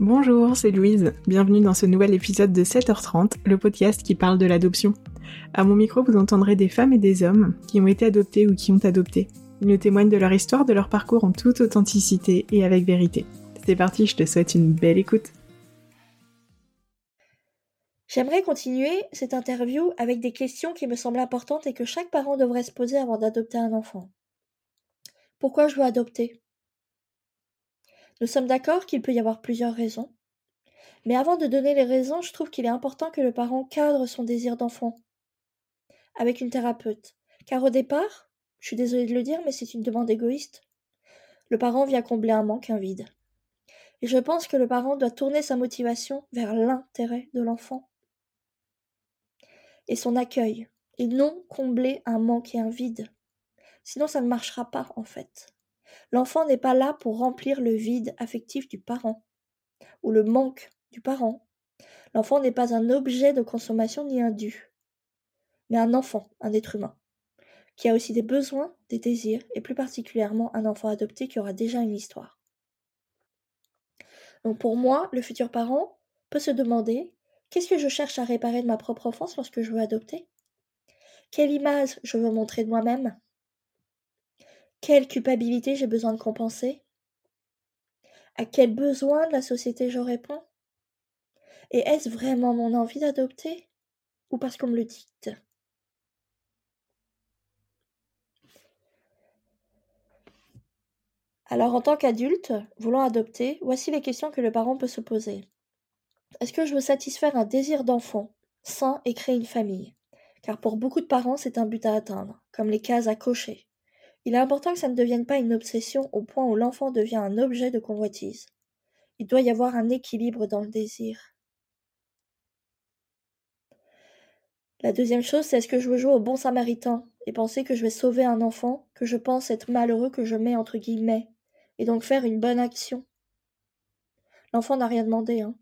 Bonjour, c'est Louise. Bienvenue dans ce nouvel épisode de 7h30, le podcast qui parle de l'adoption. À mon micro, vous entendrez des femmes et des hommes qui ont été adoptés ou qui ont adopté. Ils nous témoignent de leur histoire, de leur parcours en toute authenticité et avec vérité. C'est parti, je te souhaite une belle écoute. J'aimerais continuer cette interview avec des questions qui me semblent importantes et que chaque parent devrait se poser avant d'adopter un enfant. Pourquoi je veux adopter? Nous sommes d'accord qu'il peut y avoir plusieurs raisons. Mais avant de donner les raisons, je trouve qu'il est important que le parent cadre son désir d'enfant avec une thérapeute. Car au départ, je suis désolée de le dire, mais c'est une demande égoïste. Le parent vient combler un manque, un vide. Et je pense que le parent doit tourner sa motivation vers l'intérêt de l'enfant et son accueil, et non combler un manque et un vide. Sinon, ça ne marchera pas, en fait. L'enfant n'est pas là pour remplir le vide affectif du parent ou le manque du parent. L'enfant n'est pas un objet de consommation ni un dû, mais un enfant, un être humain, qui a aussi des besoins, des désirs, et plus particulièrement un enfant adopté qui aura déjà une histoire. Donc pour moi, le futur parent peut se demander qu'est-ce que je cherche à réparer de ma propre enfance lorsque je veux adopter? Quelle image je veux montrer de moi-même? Quelle culpabilité j'ai besoin de compenser? À quel besoin de la société je réponds? Et est-ce vraiment mon envie d'adopter? Ou parce qu'on me le dicte? Alors en tant qu'adulte, voulant adopter, voici les questions que le parent peut se poser. Est-ce que je veux satisfaire un désir d'enfant, sain et créer une famille? Car pour beaucoup de parents, c'est un but à atteindre, comme les cases à cocher. Il est important que ça ne devienne pas une obsession au point où l'enfant devient un objet de convoitise. Il doit y avoir un équilibre dans le désir. La deuxième chose, c'est est-ce que je veux jouer au bon samaritain et penser que je vais sauver un enfant que je pense être malheureux que je mets entre guillemets, et donc faire une bonne action? L'enfant n'a rien demandé, hein.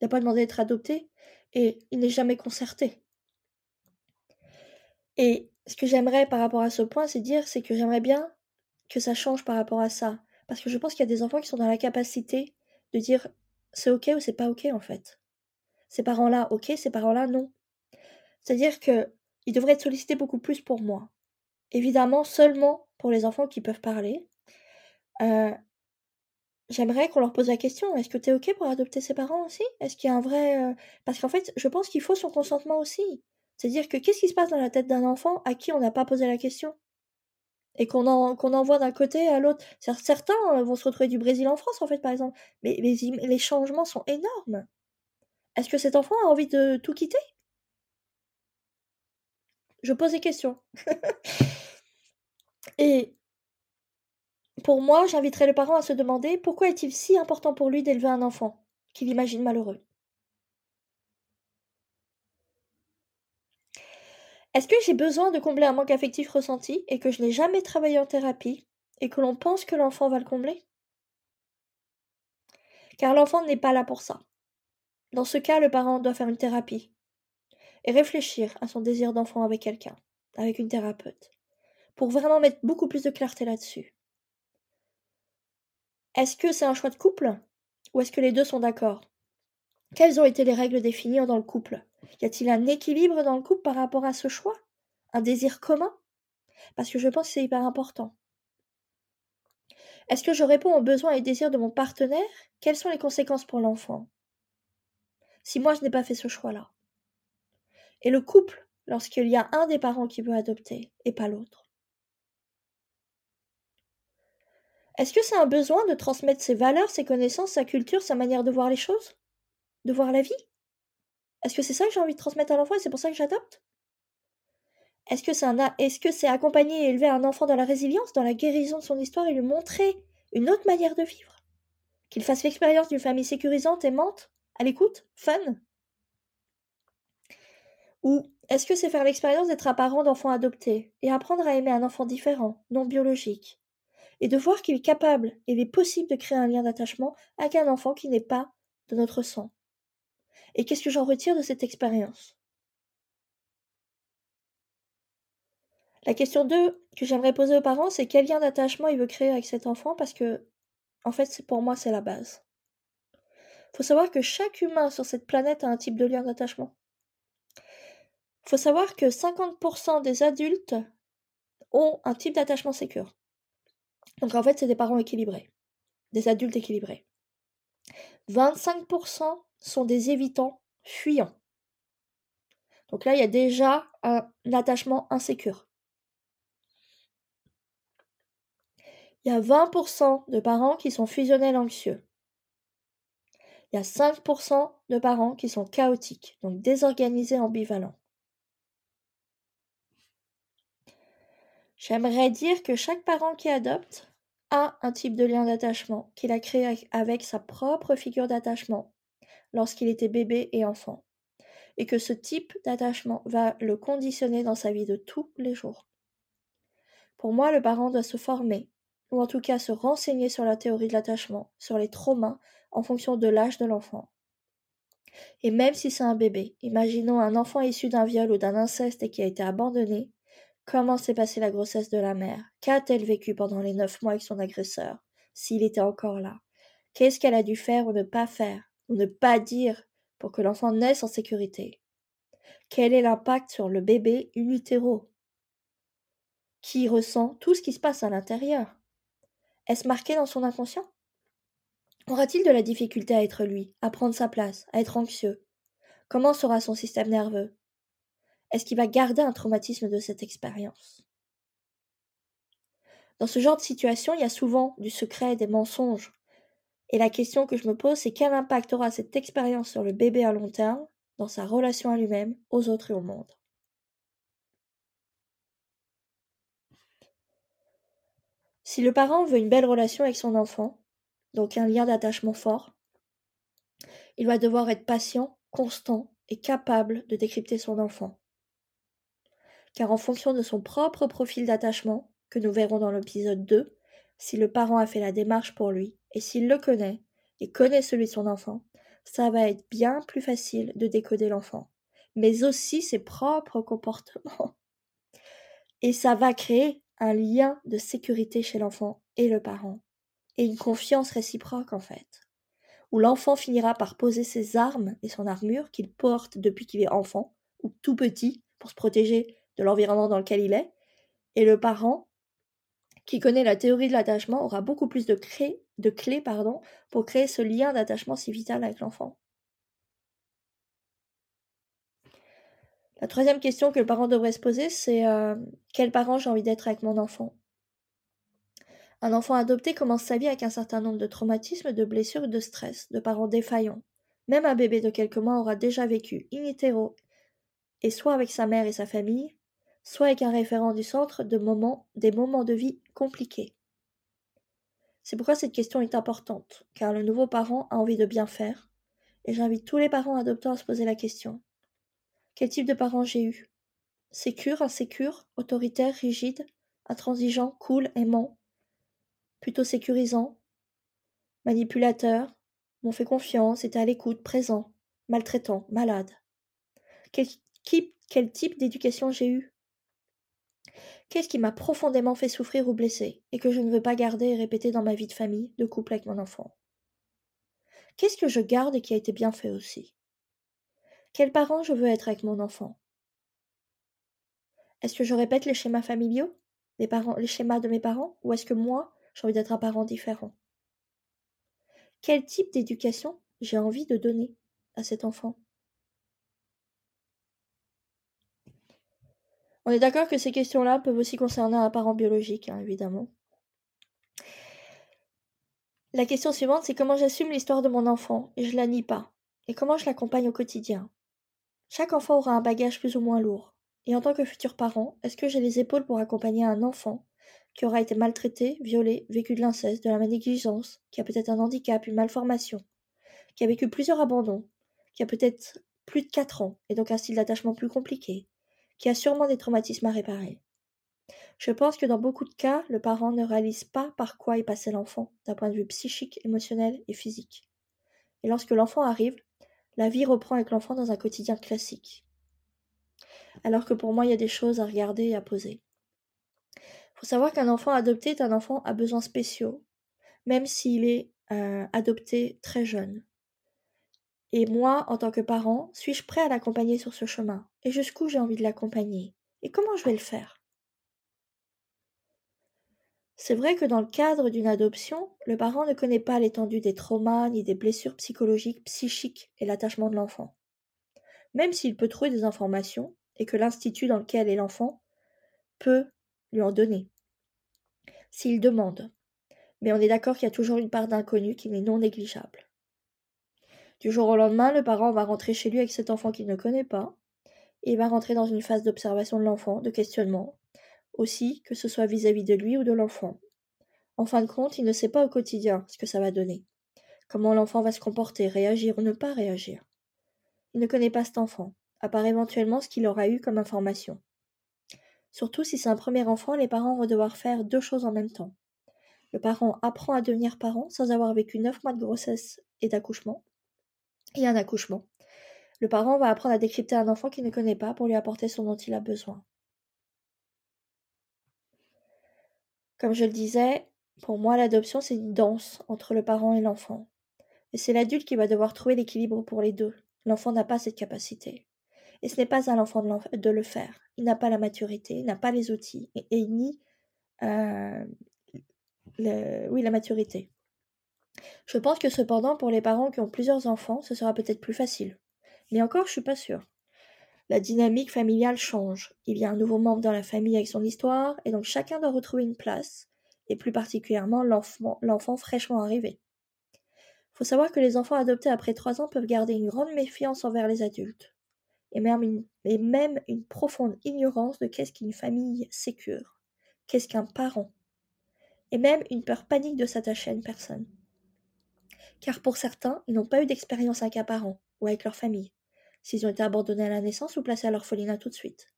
Il n'a pas demandé d'être adopté, et il n'est jamais concerté. Et ce que j'aimerais par rapport à ce point, c'est dire, c'est que j'aimerais bien que ça change par rapport à ça. Parce que je pense qu'il y a des enfants qui sont dans la capacité de dire c'est ok ou c'est pas ok en fait. Ces parents-là, ok, ces parents-là, non. C'est-à-dire que ils devraient être sollicités beaucoup plus pour moi. Évidemment, seulement pour les enfants qui peuvent parler. Euh, j'aimerais qu'on leur pose la question est-ce que tu es ok pour adopter ses parents aussi? Est-ce qu'il y a un vrai. Euh, parce qu'en fait, je pense qu'il faut son consentement aussi. C'est-à-dire que qu'est-ce qui se passe dans la tête d'un enfant à qui on n'a pas posé la question? Et qu'on envoie d'un côté à l'autre. Certains euh, vont se retrouver du Brésil en France, en fait, par exemple. Mais les, changements sont énormes. Est-ce que cet enfant a envie de tout quitter? Je pose des questions. et pour moi, j'inviterais le parent à se demander pourquoi est-il si important pour lui d'élever un enfant qu'il imagine malheureux? Est-ce que j'ai besoin de combler un manque affectif ressenti et que je n'ai jamais travaillé en thérapie et que l'on pense que l'enfant va le combler? Car l'enfant n'est pas là pour ça. Dans ce cas, le parent doit faire une thérapie et réfléchir à son désir d'enfant avec quelqu'un, avec une thérapeute, pour vraiment mettre beaucoup plus de clarté là-dessus. Est-ce que c'est un choix de couple ou est-ce que les deux sont d'accord? Quelles ont été les règles définies dans le couple? Y a-t-il un équilibre dans le couple par rapport à ce choix? Un désir commun? Parce que je pense que c'est hyper important. Est-ce que je réponds aux besoins et désirs de mon partenaire? Quelles sont les conséquences pour l'enfant? Si moi je n'ai pas fait ce choix-là. Et le couple, lorsqu'il y a un des parents qui veut adopter et pas l'autre? Est-ce que c'est un besoin de transmettre ses valeurs, ses connaissances, sa culture, sa manière de voir les choses? De voir la vie? Est-ce que c'est ça que j'ai envie de transmettre à l'enfant et c'est pour ça que j'adopte? Est-ce que c'est accompagner et élever un enfant dans la résilience, dans la guérison de son histoire et lui montrer une autre manière de vivre? Qu'il fasse l'expérience d'une famille sécurisante, aimante, à l'écoute, fun? Ou est-ce que c'est faire l'expérience d'être un parent d'enfant adopté et apprendre à aimer un enfant différent, non biologique? Et de voir qu'il est capable et il est possible de créer un lien d'attachement avec un enfant qui n'est pas de notre sang et qu'est-ce que j'en retire de cette expérience? La question 2 que j'aimerais poser aux parents, c'est quel lien d'attachement il veut créer avec cet enfant? Parce que En fait, pour moi, c'est la base. Faut savoir que chaque humain sur cette planète a un type de lien d'attachement. Faut savoir que 50% des adultes ont un type d'attachement sécure. Donc en fait, c'est des parents équilibrés, des adultes équilibrés. 25% sont des évitants fuyants. Donc là, il y a déjà un attachement insécure. Il y a 20% de parents qui sont fusionnels anxieux. Il y a 5% de parents qui sont chaotiques, donc désorganisés ambivalents. J'aimerais dire que chaque parent qui adopte a un type de lien d'attachement qu'il a créé avec sa propre figure d'attachement lorsqu'il était bébé et enfant, et que ce type d'attachement va le conditionner dans sa vie de tous les jours. Pour moi, le parent doit se former, ou en tout cas se renseigner sur la théorie de l'attachement, sur les traumas, en fonction de l'âge de l'enfant. Et même si c'est un bébé, imaginons un enfant issu d'un viol ou d'un inceste et qui a été abandonné, comment s'est passée la grossesse de la mère? Qu'a-t-elle vécu pendant les neuf mois avec son agresseur, s'il était encore là? Qu'est-ce qu'elle a dû faire ou ne pas faire, ne pas dire pour que l'enfant naisse en sécurité. Quel est l'impact sur le bébé in Qui ressent tout ce qui se passe à l'intérieur. Est-ce marqué dans son inconscient? Aura-t-il de la difficulté à être lui, à prendre sa place, à être anxieux? Comment sera son système nerveux? Est-ce qu'il va garder un traumatisme de cette expérience? Dans ce genre de situation, il y a souvent du secret, des mensonges. Et la question que je me pose, c'est quel impact aura cette expérience sur le bébé à long terme, dans sa relation à lui-même, aux autres et au monde? Si le parent veut une belle relation avec son enfant, donc un lien d'attachement fort. Il va devoir être patient, constant et capable de décrypter son enfant. Car en fonction de son propre profil d'attachement, que nous verrons dans l'épisode 2, si le parent a fait la démarche pour lui, et s'il le connaît, et connaît celui de son enfant, ça va être bien plus facile de décoder l'enfant, mais aussi ses propres comportements. Et ça va créer un lien de sécurité chez l'enfant et le parent. Et une confiance réciproque en fait, où l'enfant finira par poser ses armes et son armure qu'il porte depuis qu'il est enfant ou tout petit pour se protéger de l'environnement dans lequel il est, et le parent qui connaît la théorie de l'attachement aura beaucoup plus de, clés pour créer ce lien d'attachement si vital avec l'enfant. La troisième question que le parent devrait se poser, c'est euh, quel parent j'ai envie d'être avec mon enfant? Un enfant adopté commence sa vie avec un certain nombre de traumatismes, de blessures de stress, de parents défaillants. Même un bébé de quelques mois aura déjà vécu in utero, et soit avec sa mère et sa famille, soit avec un référent du centre des moments de vie compliqués. C'est pourquoi cette question est importante, car le nouveau parent a envie de bien faire, et j'invite tous les parents adoptants à se poser la question. Quel type de parent j'ai eu? Sécure, insécure, autoritaire, rigide, intransigeant, cool, aimant, plutôt sécurisant, manipulateur, m'ont fait confiance, était à l'écoute, présent, maltraitant, malade. Quel type d'éducation j'ai eu? Qu'est-ce qui m'a profondément fait souffrir ou blesser, et que je ne veux pas garder et répéter dans ma vie de famille, de couple avec mon enfant? Qu'est-ce que je garde et qui a été bien fait aussi? Quel parent je veux être avec mon enfant? Est-ce que je répète les schémas familiaux? Les, schémas de mes parents? Ou est-ce que moi, j'ai envie d'être un parent différent? Quel type d'éducation j'ai envie de donner à cet enfant? On est d'accord que ces questions-là peuvent aussi concerner un parent biologique, hein, évidemment. La question suivante, c'est comment j'assume l'histoire de mon enfant? Et je la nie pas, et comment je l'accompagne au quotidien? Chaque enfant aura un bagage plus ou moins lourd, et en tant que futur parent, est-ce que j'ai les épaules pour accompagner un enfant qui aura été maltraité, violé, vécu de l'inceste, de la négligence, qui a peut-être un handicap, une malformation, qui a vécu plusieurs abandons, qui a peut-être plus de 4 ans et donc un style d'attachement plus compliqué, qui a sûrement des traumatismes à réparer. Je pense que dans beaucoup de cas, le parent ne réalise pas par quoi est passé l'enfant, d'un point de vue psychique, émotionnel et physique. Et lorsque l'enfant arrive, la vie reprend avec l'enfant dans un quotidien classique. Alors que pour moi, il y a des choses à regarder et à poser faut savoir qu'un enfant adopté est un enfant à besoins spéciaux, même s'il est euh, adopté très jeune. Et moi, en tant que parent, suis-je prêt à l'accompagner sur ce chemin? Et jusqu'où j'ai envie de l'accompagner? Et comment je vais le faire? C'est vrai que dans le cadre d'une adoption, le parent ne connaît pas l'étendue des traumas ni des blessures psychologiques, psychiques et l'attachement de l'enfant. Même s'il peut trouver des informations et que l'institut dans lequel est l'enfant peut lui en donner. S'il demande. Mais on est d'accord qu'il y a toujours une part d'inconnu qui n'est non négligeable. Du jour au lendemain, le parent va rentrer chez lui avec cet enfant qu'il ne connaît pas, et va rentrer dans une phase d'observation de l'enfant, de questionnement, aussi que ce soit vis-à-vis de lui ou de l'enfant. En fin de compte, il ne sait pas au quotidien ce que ça va donner, comment l'enfant va se comporter, réagir ou ne pas réagir. Il ne connaît pas cet enfant, à part éventuellement ce qu'il aura eu comme information. Surtout si c'est un premier enfant, les parents vont devoir faire deux choses en même temps. Le parent apprend à devenir parent sans avoir vécu neuf mois de grossesse et d'accouchement, et un accouchement. Le parent va apprendre à décrypter un enfant qu'il ne connaît pas pour lui apporter ce dont il a besoin. Comme je le disais, pour moi, l'adoption, c'est une danse entre le parent et l'enfant. Et c'est l'adulte qui va devoir trouver l'équilibre pour les deux. L'enfant n'a pas cette capacité. Et ce n'est pas à l'enfant de, le faire. Il n'a pas la maturité, il n'a pas les outils, et, ni euh, oui, la maturité. Je pense que cependant, pour les parents qui ont plusieurs enfants, ce sera peut-être plus facile. Mais encore, je suis pas sûre. La dynamique familiale change. Il y a un nouveau membre dans la famille avec son histoire, et donc chacun doit retrouver une place, et plus particulièrement l'enfant fraîchement arrivé. Faut savoir que les enfants adoptés après trois ans peuvent garder une grande méfiance envers les adultes, et même une, et même une profonde ignorance de qu'est-ce qu'une famille sécure, qu'est-ce qu'un parent, et même une peur panique de s'attacher à une personne car pour certains, ils n'ont pas eu d'expérience avec un parent ou avec leur famille, s'ils ont été abandonnés à la naissance ou placés à l'orphelinat tout de suite.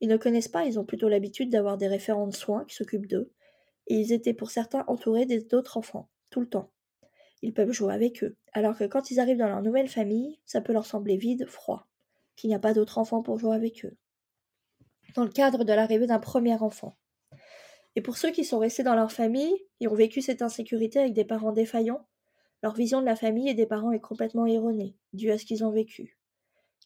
Ils ne connaissent pas, ils ont plutôt l'habitude d'avoir des référents de soins qui s'occupent d'eux, et ils étaient pour certains entourés d'autres enfants, tout le temps. Ils peuvent jouer avec eux, alors que quand ils arrivent dans leur nouvelle famille, ça peut leur sembler vide, froid, qu'il n'y a pas d'autres enfants pour jouer avec eux. Dans le cadre de l'arrivée d'un premier enfant. Et pour ceux qui sont restés dans leur famille et ont vécu cette insécurité avec des parents défaillants, leur vision de la famille et des parents est complètement erronée, due à ce qu'ils ont vécu.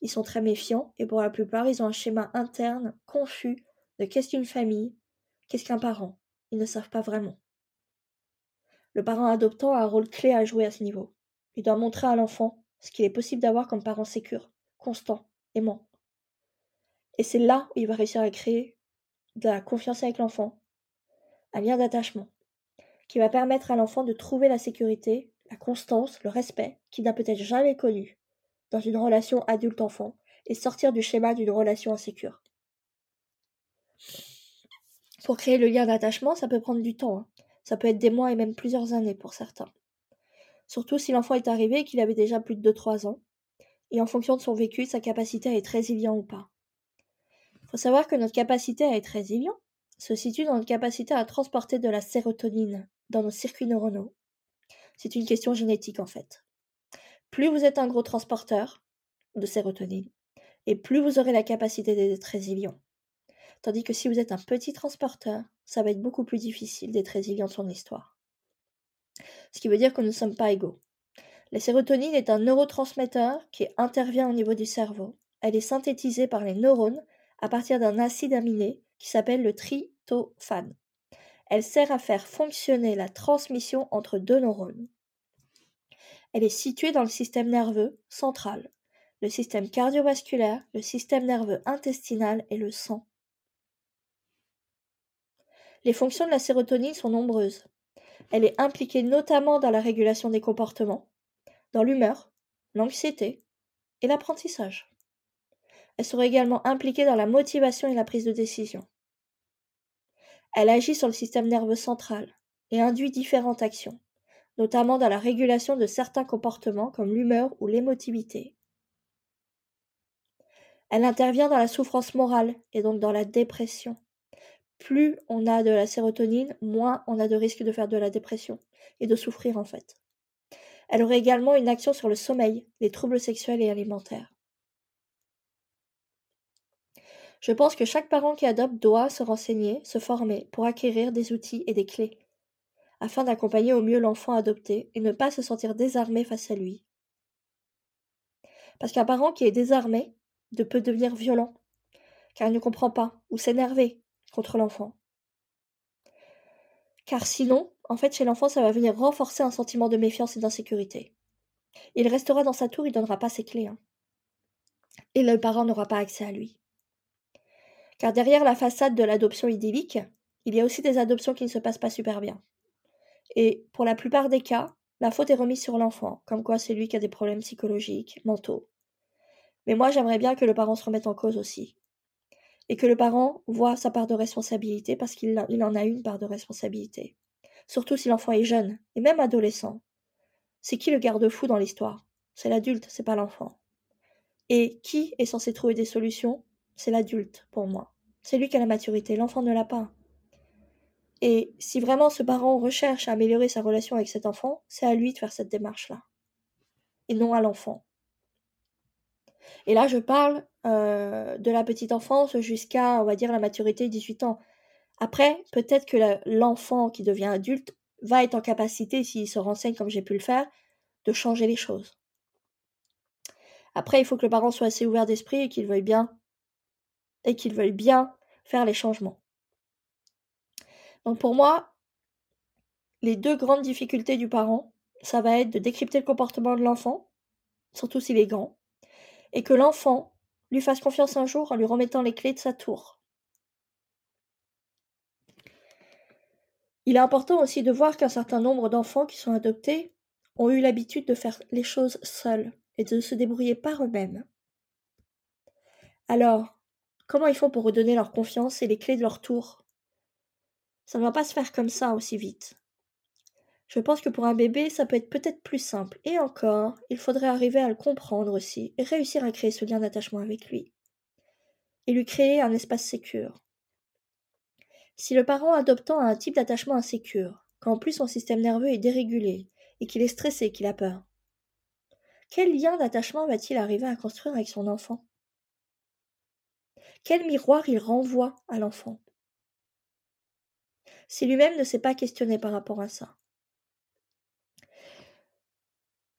Ils sont très méfiants et pour la plupart, ils ont un schéma interne confus de qu'est-ce qu'une famille, qu'est-ce qu'un parent. Ils ne savent pas vraiment. Le parent adoptant a un rôle clé à jouer à ce niveau. Il doit montrer à l'enfant ce qu'il est possible d'avoir comme parent sécure, constant, aimant. Et c'est là où il va réussir à créer de la confiance avec l'enfant, un lien d'attachement, qui va permettre à l'enfant de trouver la sécurité la constance, le respect, qu'il n'a peut-être jamais connu dans une relation adulte-enfant, et sortir du schéma d'une relation insécure. Pour créer le lien d'attachement, ça peut prendre du temps. Hein. Ça peut être des mois et même plusieurs années pour certains. Surtout si l'enfant est arrivé et qu'il avait déjà plus de 2-3 ans. Et en fonction de son vécu, sa capacité à être résilient ou pas. Il faut savoir que notre capacité à être résilient se situe dans notre capacité à transporter de la sérotonine dans nos circuits neuronaux c'est une question génétique en fait. Plus vous êtes un gros transporteur de sérotonine, et plus vous aurez la capacité d'être résilient. Tandis que si vous êtes un petit transporteur, ça va être beaucoup plus difficile d'être résilient de son histoire. Ce qui veut dire que nous ne sommes pas égaux. La sérotonine est un neurotransmetteur qui intervient au niveau du cerveau. Elle est synthétisée par les neurones à partir d'un acide aminé qui s'appelle le tryptophane. Elle sert à faire fonctionner la transmission entre deux neurones. Elle est située dans le système nerveux central, le système cardiovasculaire, le système nerveux intestinal et le sang. Les fonctions de la sérotonine sont nombreuses. Elle est impliquée notamment dans la régulation des comportements, dans l'humeur, l'anxiété et l'apprentissage. Elle serait également impliquée dans la motivation et la prise de décision. Elle agit sur le système nerveux central et induit différentes actions, notamment dans la régulation de certains comportements comme l'humeur ou l'émotivité. Elle intervient dans la souffrance morale et donc dans la dépression. Plus on a de la sérotonine, moins on a de risque de faire de la dépression et de souffrir en fait. Elle aurait également une action sur le sommeil, les troubles sexuels et alimentaires. Je pense que chaque parent qui adopte doit se renseigner, se former pour acquérir des outils et des clés, afin d'accompagner au mieux l'enfant adopté et ne pas se sentir désarmé face à lui. Parce qu'un parent qui est désarmé peut devenir violent, car il ne comprend pas, ou s'énerver contre l'enfant. Car sinon, en fait, chez l'enfant, ça va venir renforcer un sentiment de méfiance et d'insécurité. Il restera dans sa tour, il ne donnera pas ses clés. Hein. Et le parent n'aura pas accès à lui. Car derrière la façade de l'adoption idyllique, il y a aussi des adoptions qui ne se passent pas super bien. Et pour la plupart des cas, la faute est remise sur l'enfant, comme quoi c'est lui qui a des problèmes psychologiques, mentaux. Mais moi, j'aimerais bien que le parent se remette en cause aussi. Et que le parent voit sa part de responsabilité parce qu'il en a une part de responsabilité. Surtout si l'enfant est jeune, et même adolescent. C'est qui le garde-fou dans l'histoire? C'est l'adulte, c'est pas l'enfant. Et qui est censé trouver des solutions C'est l'adulte, pour moi. C'est lui qui a la maturité, l'enfant ne l'a pas. Et si vraiment ce parent recherche à améliorer sa relation avec cet enfant, c'est à lui de faire cette démarche-là. Et non à l'enfant. Et là, je parle euh, de la petite enfance jusqu'à, on va dire, la maturité 18 ans. Après, peut-être que l'enfant qui devient adulte va être en capacité, s'il se renseigne comme j'ai pu le faire, de changer les choses. Après, il faut que le parent soit assez ouvert d'esprit et qu'il veuille bien et qu'il veuille bien faire les changements. Donc pour moi, les deux grandes difficultés du parent, ça va être de décrypter le comportement de l'enfant, surtout s'il est grand, et que l'enfant lui fasse confiance un jour en lui remettant les clés de sa tour. Il est important aussi de voir qu'un certain nombre d'enfants qui sont adoptés ont eu l'habitude de faire les choses seuls et de se débrouiller par eux-mêmes. Alors, comment ils font pour redonner leur confiance et les clés de leur tour? Ça ne va pas se faire comme ça aussi vite. Je pense que pour un bébé, ça peut être peut-être plus simple. Et encore, il faudrait arriver à le comprendre aussi et réussir à créer ce lien d'attachement avec lui. Et lui créer un espace sécure. Si le parent adoptant a un type d'attachement insécure, quand en plus son système nerveux est dérégulé et qu'il est stressé qu'il a peur, quel lien d'attachement va-t-il arriver à construire avec son enfant? Quel miroir il renvoie à l'enfant? Si lui-même ne s'est pas questionné par rapport à ça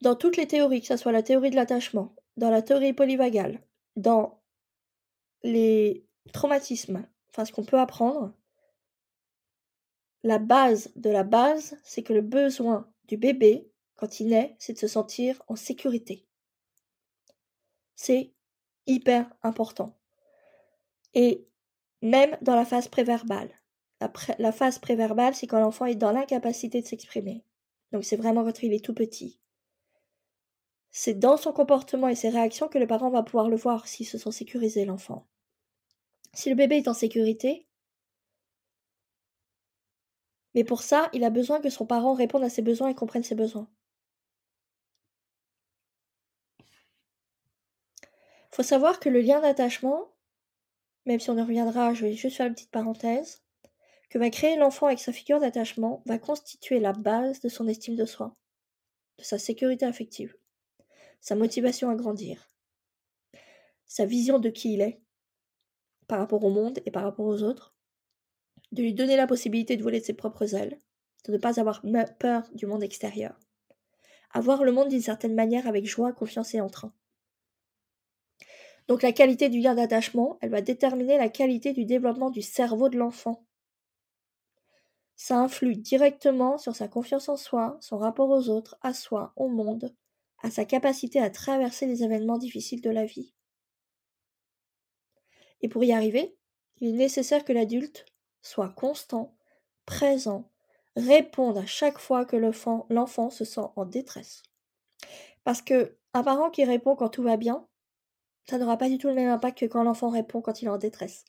dans toutes les théories, que ce soit la théorie de l'attachement, dans la théorie polyvagale, dans les traumatismes, enfin ce qu'on peut apprendre, la base de la base, c'est que le besoin du bébé, quand il naît, c'est de se sentir en sécurité. C'est hyper important. Et même dans la phase préverbale. La, phase préverbale, c'est quand l'enfant est dans l'incapacité de s'exprimer. Donc c'est vraiment quand il est tout petit. C'est dans son comportement et ses réactions que le parent va pouvoir le voir s'il se sent sécurisé, l'enfant. Si le bébé est en sécurité, mais pour ça, il a besoin que son parent réponde à ses besoins et comprenne ses besoins. Faut savoir que le lien d'attachement, même si on y reviendra, je vais juste faire une petite parenthèse, que va créer l'enfant avec sa figure d'attachement va constituer la base de son estime de soi, de sa sécurité affective sa motivation à grandir, sa vision de qui il est par rapport au monde et par rapport aux autres, de lui donner la possibilité de voler de ses propres ailes, de ne pas avoir peur du monde extérieur, avoir le monde d'une certaine manière avec joie, confiance et entrain. Donc la qualité du lien d'attachement, elle va déterminer la qualité du développement du cerveau de l'enfant. Ça influe directement sur sa confiance en soi, son rapport aux autres, à soi, au monde, à sa capacité à traverser les événements difficiles de la vie. Et pour y arriver, il est nécessaire que l'adulte soit constant, présent, réponde à chaque fois que l'enfant se sent en détresse. Parce que un parent qui répond quand tout va bien, ça n'aura pas du tout le même impact que quand l'enfant répond quand il est en détresse.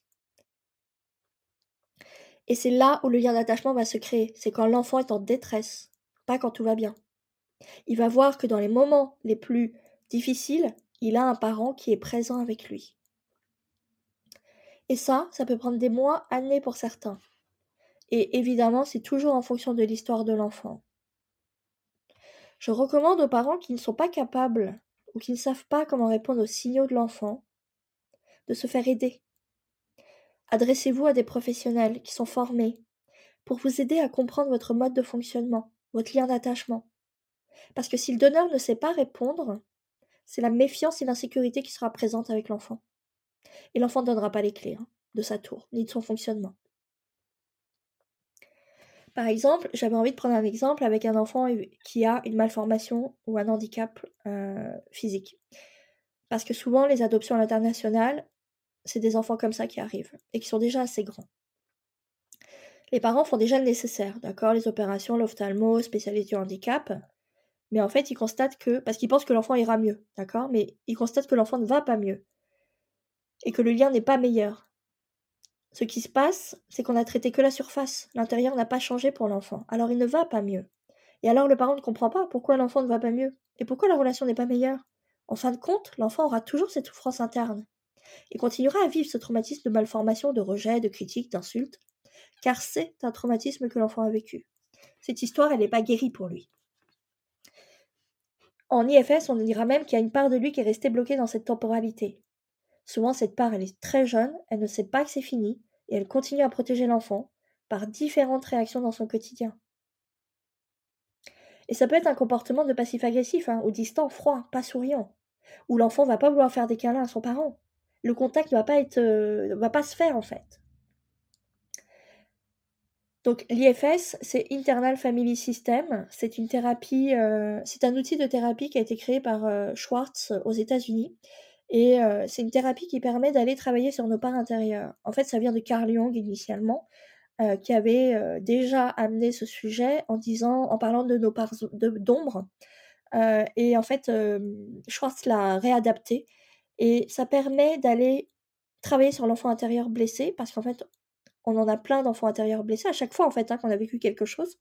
Et c'est là où le lien d'attachement va se créer, c'est quand l'enfant est en détresse, pas quand tout va bien. Il va voir que dans les moments les plus difficiles, il a un parent qui est présent avec lui. Et ça, ça peut prendre des mois, années pour certains. Et évidemment, c'est toujours en fonction de l'histoire de l'enfant. Je recommande aux parents qui ne sont pas capables ou qui ne savent pas comment répondre aux signaux de l'enfant de se faire aider. Adressez-vous à des professionnels qui sont formés, pour vous aider à comprendre votre mode de fonctionnement, votre lien d'attachement. Parce que si le donneur ne sait pas répondre, c'est la méfiance et l'insécurité qui sera présente avec l'enfant. Et l'enfant ne donnera pas les clés hein, de sa tour, ni de son fonctionnement. Par exemple, j'avais envie de prendre un exemple avec un enfant qui a une malformation ou un handicap euh, physique. Parce que souvent, les adoptions à l'international, c'est des enfants comme ça qui arrivent et qui sont déjà assez grands. Les parents font déjà le nécessaire, d'accord Les opérations, l'ophtalmo, spécialité handicap. Mais en fait, ils constatent que, parce qu'ils pensent que l'enfant ira mieux, d'accord Mais ils constatent que l'enfant ne va pas mieux. Et que le lien n'est pas meilleur. Ce qui se passe, c'est qu'on a traité que la surface. L'intérieur n'a pas changé pour l'enfant. Alors il ne va pas mieux. Et alors le parent ne comprend pas pourquoi l'enfant ne va pas mieux. Et pourquoi la relation n'est pas meilleure. En fin de compte, l'enfant aura toujours cette souffrance interne. Et continuera à vivre ce traumatisme de malformation, de rejet, de critique, d'insulte. Car c'est un traumatisme que l'enfant a vécu. Cette histoire, elle n'est pas guérie pour lui. En IFS, on dira même qu'il y a une part de lui qui est restée bloquée dans cette temporalité. Souvent, cette part, elle est très jeune, elle ne sait pas que c'est fini, et elle continue à protéger l'enfant par différentes réactions dans son quotidien. Et ça peut être un comportement de passif-agressif, hein, ou distant, froid, pas souriant, où l'enfant va pas vouloir faire des câlins à son parent. Le contact ne va pas euh, va pas se faire en fait. Donc l'IFS, c'est Internal Family System. C'est une thérapie, euh, c'est un outil de thérapie qui a été créé par euh, Schwartz aux États-Unis et c'est une thérapie qui permet d'aller travailler sur nos parts intérieures. En fait, ça vient de Carl Jung initialement, qui avait déjà amené ce sujet en disant, en parlant de nos parts d'ombre. et en fait, Schwartz l'a réadapté. Et ça permet d'aller travailler sur l'enfant intérieur blessé, parce qu'en fait, on en a plein d'enfants intérieurs blessés à chaque fois en fait hein, qu'on a vécu quelque chose,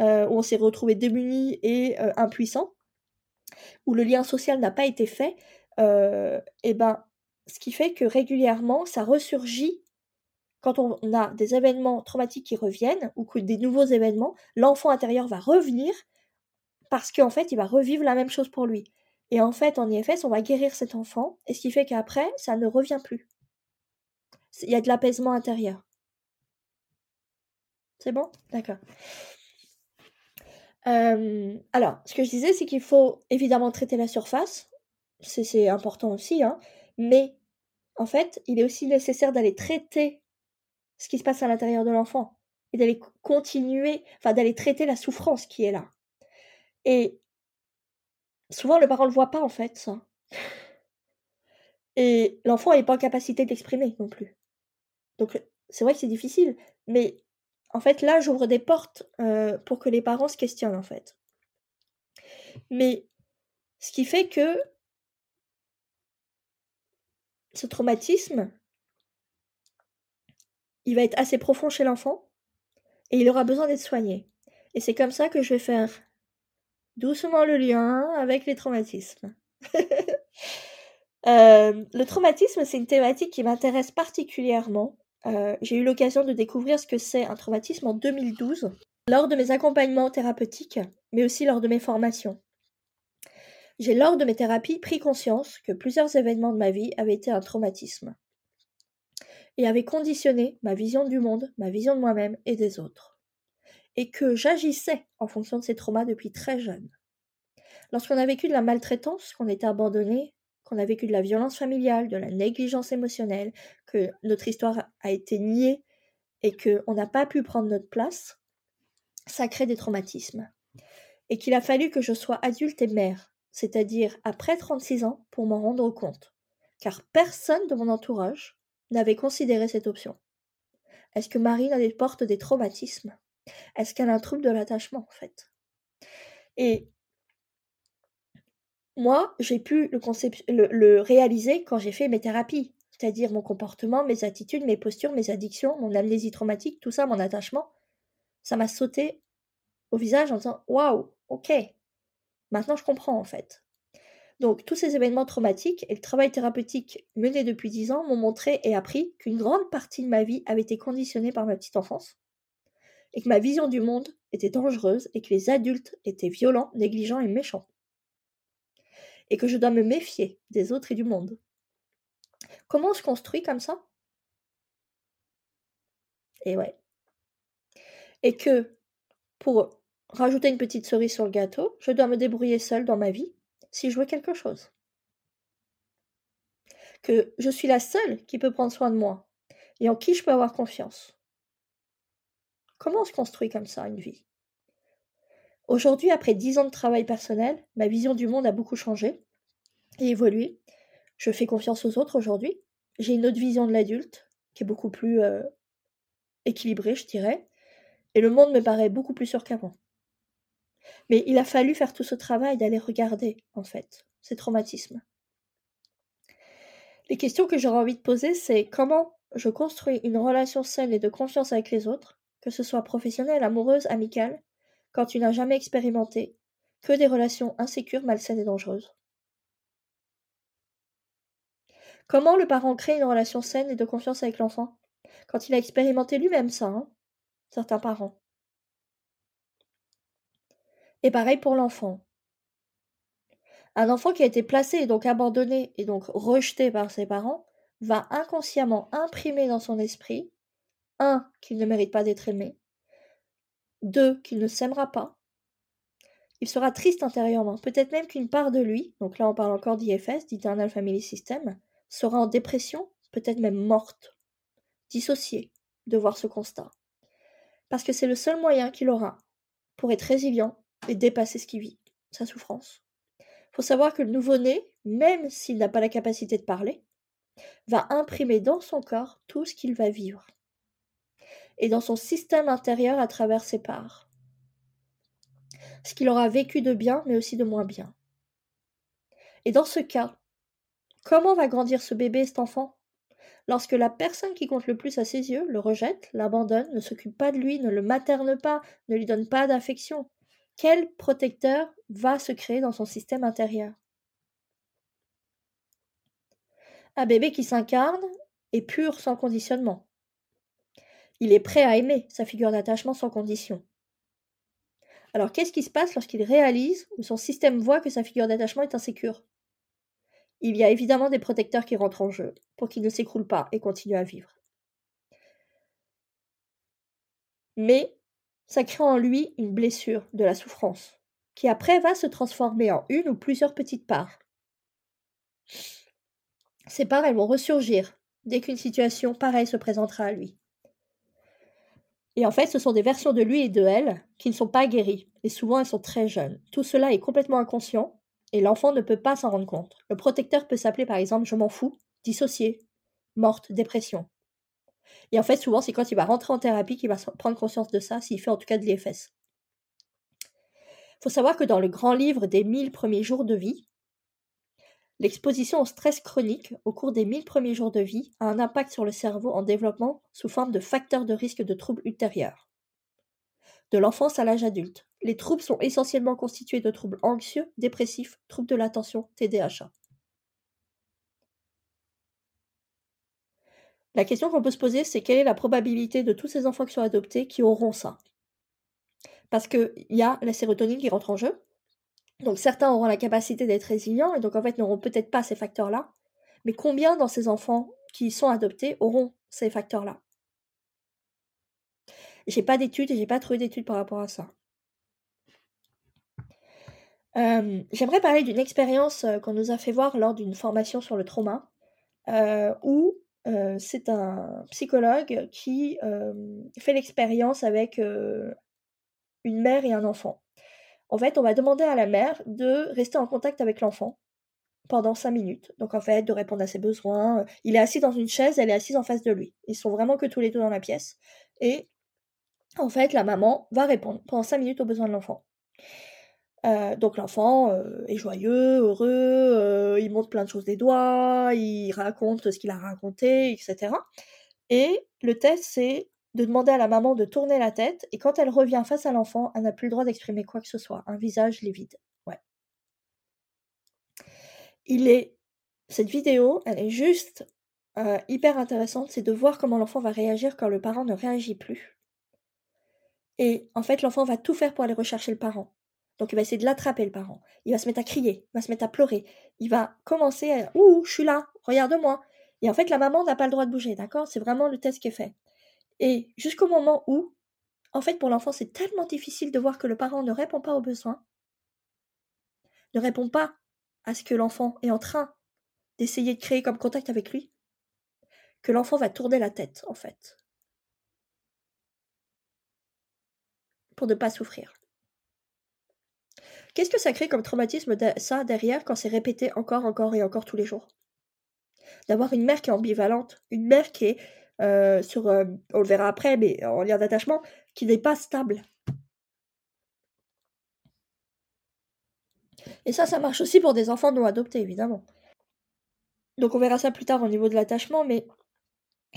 où on s'est retrouvé démuni et impuissant, où le lien social n'a pas été fait et euh, eh ben, ce qui fait que régulièrement, ça ressurgit quand on a des événements traumatiques qui reviennent ou que des nouveaux événements, l'enfant intérieur va revenir parce qu'en fait, il va revivre la même chose pour lui. Et en fait, en IFS, on va guérir cet enfant, et ce qui fait qu'après, ça ne revient plus. Il y a de l'apaisement intérieur. C'est bon? D'accord. Euh, alors, ce que je disais, c'est qu'il faut évidemment traiter la surface, c'est important aussi, hein, mais en fait, il est aussi nécessaire d'aller traiter ce qui se passe à l'intérieur de l'enfant et d'aller continuer, enfin d'aller traiter la souffrance qui est là. Et souvent, le parent ne le voit pas en fait, ça. Et l'enfant n'est pas en capacité d'exprimer non plus. Donc, c'est vrai que c'est difficile, mais en fait, là, j'ouvre des portes euh, pour que les parents se questionnent en fait. Mais ce qui fait que ce traumatisme, il va être assez profond chez l'enfant et il aura besoin d'être soigné. Et c'est comme ça que je vais faire doucement le lien avec les traumatismes. Euh, le traumatisme, c'est une thématique qui m'intéresse particulièrement. Euh, j'ai eu l'occasion de découvrir ce que c'est un traumatisme en 2012, lors de mes accompagnements thérapeutiques, mais aussi lors de mes formations. J'ai lors de mes thérapies pris conscience que plusieurs événements de ma vie avaient été un traumatisme et avaient conditionné ma vision du monde, ma vision de moi-même et des autres. Et que j'agissais en fonction de ces traumas depuis très jeune. Lorsqu'on a vécu de la maltraitance, qu'on était abandonné, qu'on a vécu de la violence familiale, de la négligence émotionnelle, que notre histoire a été niée et qu'on n'a pas pu prendre notre place, ça crée des traumatismes. Et qu'il a fallu que je sois adulte et mère c'est-à-dire après 36 ans, pour m'en rendre compte, car personne de mon entourage n'avait considéré cette option. Est-ce que Marine a porte des traumatismes? Est-ce qu'elle a un trouble de l'attachement, en fait? Et moi, j'ai pu le, le réaliser quand j'ai fait mes thérapies, c'est-à-dire mon comportement, mes attitudes, mes postures, mes addictions, mon amnésie traumatique, tout ça, mon attachement. Ça m'a sauté au visage en disant Waouh, ok, Maintenant, je comprends en fait. Donc, tous ces événements traumatiques et le travail thérapeutique mené depuis dix ans m'ont montré et appris qu'une grande partie de ma vie avait été conditionnée par ma petite enfance, et que ma vision du monde était dangereuse et que les adultes étaient violents, négligents et méchants, et que je dois me méfier des autres et du monde. Comment on se construit comme ça? Et ouais. Et que, pour rajouter une petite cerise sur le gâteau, je dois me débrouiller seule dans ma vie si je veux quelque chose. Que je suis la seule qui peut prendre soin de moi et en qui je peux avoir confiance. Comment on se construit comme ça une vie? Aujourd'hui, après dix ans de travail personnel, ma vision du monde a beaucoup changé et évolué. Je fais confiance aux autres aujourd'hui. J'ai une autre vision de l'adulte qui est beaucoup plus euh, équilibrée, je dirais. Et le monde me paraît beaucoup plus sûr qu'avant. Mais il a fallu faire tout ce travail d'aller regarder, en fait, ces traumatismes. Les questions que j'aurais envie de poser, c'est comment je construis une relation saine et de confiance avec les autres, que ce soit professionnelle, amoureuse, amicale, quand tu n'as jamais expérimenté que des relations insécures, malsaines et dangereuses. Comment le parent crée une relation saine et de confiance avec l'enfant? Quand il a expérimenté lui-même ça, hein, certains parents. Et pareil pour l'enfant. Un enfant qui a été placé et donc abandonné et donc rejeté par ses parents va inconsciemment imprimer dans son esprit un qu'il ne mérite pas d'être aimé, deux qu'il ne s'aimera pas. Il sera triste intérieurement, peut-être même qu'une part de lui, donc là on parle encore d'IFS, d'Eternal Family System, sera en dépression, peut-être même morte, dissociée de voir ce constat. Parce que c'est le seul moyen qu'il aura pour être résilient et dépasser ce qu'il vit, sa souffrance. Il faut savoir que le nouveau-né, même s'il n'a pas la capacité de parler, va imprimer dans son corps tout ce qu'il va vivre et dans son système intérieur à travers ses parts. Ce qu'il aura vécu de bien, mais aussi de moins bien. Et dans ce cas, comment va grandir ce bébé, cet enfant? Lorsque la personne qui compte le plus à ses yeux le rejette, l'abandonne, ne s'occupe pas de lui, ne le materne pas, ne lui donne pas d'affection, quel protecteur va se créer dans son système intérieur? Un bébé qui s'incarne est pur sans conditionnement. Il est prêt à aimer sa figure d'attachement sans condition. Alors qu'est-ce qui se passe lorsqu'il réalise ou son système voit que sa figure d'attachement est insécure? Il y a évidemment des protecteurs qui rentrent en jeu pour qu'il ne s'écroule pas et continue à vivre. Mais ça crée en lui une blessure de la souffrance, qui après va se transformer en une ou plusieurs petites parts. Ces parts, elles vont ressurgir dès qu'une situation pareille se présentera à lui. Et en fait, ce sont des versions de lui et de elle qui ne sont pas guéries, et souvent elles sont très jeunes. Tout cela est complètement inconscient, et l'enfant ne peut pas s'en rendre compte. Le protecteur peut s'appeler par exemple je m'en fous, dissocié, morte, dépression. Et en fait, souvent, c'est quand il va rentrer en thérapie qu'il va prendre conscience de ça, s'il fait en tout cas de l'IFS. Il faut savoir que dans le grand livre des 1000 premiers jours de vie, l'exposition au stress chronique au cours des 1000 premiers jours de vie a un impact sur le cerveau en développement sous forme de facteurs de risque de troubles ultérieurs. De l'enfance à l'âge adulte, les troubles sont essentiellement constitués de troubles anxieux, dépressifs, troubles de l'attention, TDAH. La question qu'on peut se poser, c'est quelle est la probabilité de tous ces enfants qui sont adoptés qui auront ça? Parce qu'il y a la sérotonine qui rentre en jeu. Donc certains auront la capacité d'être résilients et donc en fait n'auront peut-être pas ces facteurs-là. Mais combien dans ces enfants qui sont adoptés auront ces facteurs-là? J'ai pas d'études et j'ai pas trouvé d'études par rapport à ça. Euh, j'aimerais parler d'une expérience euh, qu'on nous a fait voir lors d'une formation sur le trauma, euh, où euh, c'est un psychologue qui euh, fait l'expérience avec euh, une mère et un enfant. En fait, on va demander à la mère de rester en contact avec l'enfant pendant cinq minutes. Donc en fait, de répondre à ses besoins. Il est assis dans une chaise, elle est assise en face de lui. Ils sont vraiment que tous les deux dans la pièce. Et en fait, la maman va répondre pendant cinq minutes aux besoins de l'enfant. Euh, donc l'enfant euh, est joyeux, heureux, euh, il montre plein de choses des doigts, il raconte ce qu'il a raconté, etc. Et le test, c'est de demander à la maman de tourner la tête, et quand elle revient face à l'enfant, elle n'a plus le droit d'exprimer quoi que ce soit. Un visage livide. Ouais. Il est... Cette vidéo, elle est juste hyper intéressante, c'est de voir comment l'enfant va réagir quand le parent ne réagit plus. Et en fait, l'enfant va tout faire pour aller rechercher le parent. Donc il va essayer de l'attraper le parent. Il va se mettre à crier, il va se mettre à pleurer. Il va commencer à Ouh, je suis là, regarde-moi. Et en fait, la maman n'a pas le droit de bouger, d'accord? C'est vraiment le test qui est fait. Et jusqu'au moment où En fait, pour l'enfant, c'est tellement difficile de voir que le parent ne répond pas aux besoins, ne répond pas à ce que l'enfant est en train d'essayer de créer comme contact avec lui, que l'enfant va tourner la tête, en fait, pour ne pas souffrir. Qu'est-ce que ça crée comme traumatisme ça derrière quand c'est répété encore, encore et encore tous les jours? D'avoir une mère qui est ambivalente, une mère qui est euh, sur, euh, on le verra après, mais en lien d'attachement, qui n'est pas stable. Et ça, ça marche aussi pour des enfants non adoptés, évidemment. Donc on verra ça plus tard au niveau de l'attachement, mais...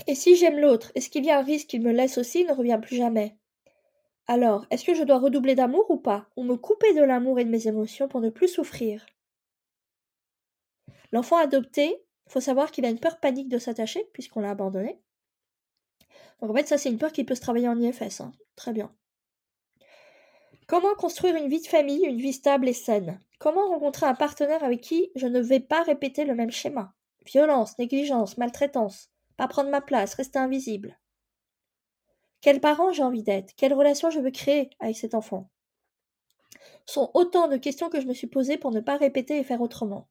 Et si j'aime l'autre, est-ce qu'il y a un risque qu'il me laisse aussi et ne revient plus jamais? Alors, est-ce que je dois redoubler d'amour ou pas? Ou me couper de l'amour et de mes émotions pour ne plus souffrir L'enfant adopté, faut savoir qu'il a une peur panique de s'attacher, puisqu'on l'a abandonné. Donc en fait, ça, c'est une peur qui peut se travailler en IFS. Hein. Très bien. Comment construire une vie de famille, une vie stable et saine? Comment rencontrer un partenaire avec qui je ne vais pas répéter le même schéma? Violence, négligence, maltraitance, pas prendre ma place, rester invisible. Quel parent j'ai envie d'être? Quelle relation je veux créer avec cet enfant? Sont autant de questions que je me suis posées pour ne pas répéter et faire autrement.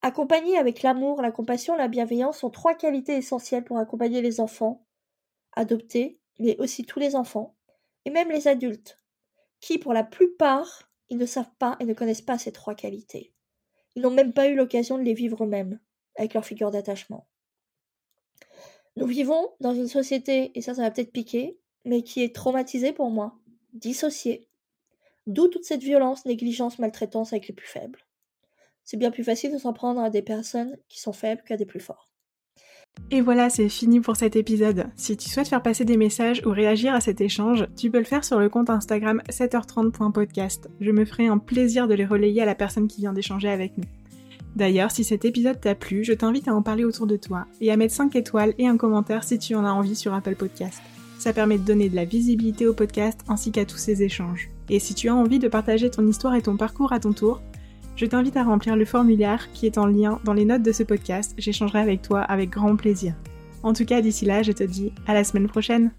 Accompagner avec l'amour, la compassion, la bienveillance sont trois qualités essentielles pour accompagner les enfants adoptés, mais aussi tous les enfants, et même les adultes, qui, pour la plupart, ils ne savent pas et ne connaissent pas ces trois qualités. Ils n'ont même pas eu l'occasion de les vivre eux-mêmes, avec leur figure d'attachement. Nous vivons dans une société, et ça, ça va peut-être piquer, mais qui est traumatisée pour moi, dissociée. D'où toute cette violence, négligence, maltraitance avec les plus faibles. C'est bien plus facile de s'en prendre à des personnes qui sont faibles qu'à des plus forts. Et voilà, c'est fini pour cet épisode. Si tu souhaites faire passer des messages ou réagir à cet échange, tu peux le faire sur le compte Instagram 7h30.podcast. Je me ferai un plaisir de les relayer à la personne qui vient d'échanger avec nous. D'ailleurs, si cet épisode t'a plu, je t'invite à en parler autour de toi et à mettre 5 étoiles et un commentaire si tu en as envie sur Apple Podcast. Ça permet de donner de la visibilité au podcast ainsi qu'à tous ces échanges. Et si tu as envie de partager ton histoire et ton parcours à ton tour, je t'invite à remplir le formulaire qui est en lien dans les notes de ce podcast. J'échangerai avec toi avec grand plaisir. En tout cas, d'ici là, je te dis à la semaine prochaine.